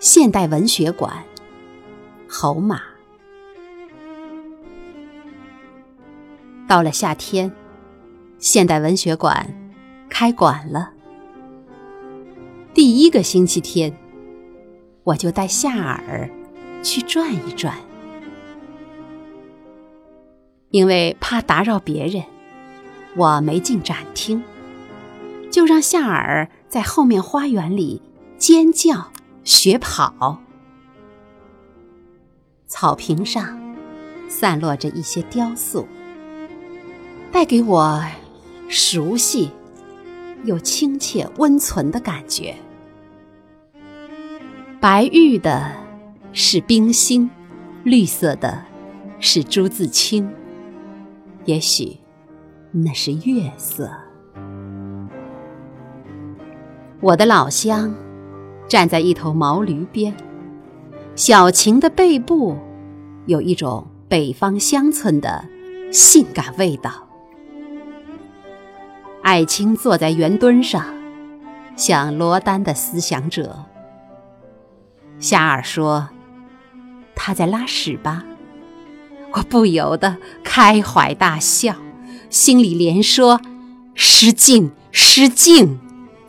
现代文学馆，侯马。到了夏天，现代文学馆开馆了。第一个星期天，我就带夏尔去转一转，因为怕打扰别人，我没进展厅，就让夏尔在后面花园里尖叫。学跑，草坪上散落着一些雕塑，带给我熟悉又亲切温存的感觉。白玉的是冰心，绿色的是朱自清，也许那是月色。我的老乡。站在一头毛驴边，小晴的背部有一种北方乡村的性感味道。艾青坐在圆墩上，像罗丹的思想者。夏尔说：“他在拉屎吧？”我不由得开怀大笑，心里连说：“失敬，失敬。”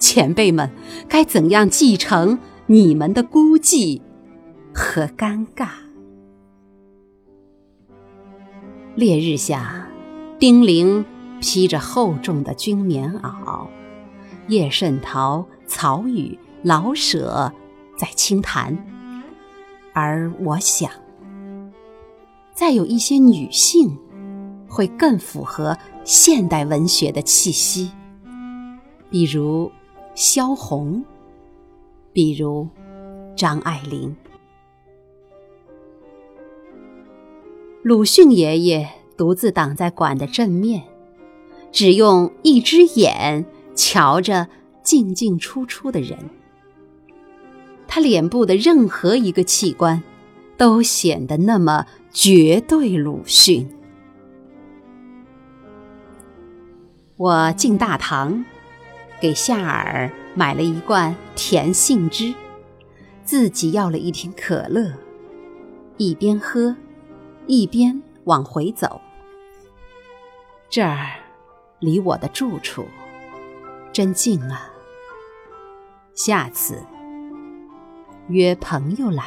前辈们，该怎样继承你们的孤寂和尴尬？烈日下，丁玲披着厚重的军棉袄，叶圣陶、曹禺、老舍在轻谈，而我想，再有一些女性，会更符合现代文学的气息，比如。萧红，比如张爱玲。鲁迅爷爷独自挡在馆的正面，只用一只眼瞧着进进出出的人。他脸部的任何一个器官，都显得那么绝对鲁迅。我进大堂。给夏尔买了一罐甜杏汁，自己要了一瓶可乐，一边喝，一边往回走。这儿离我的住处真近啊！下次约朋友来。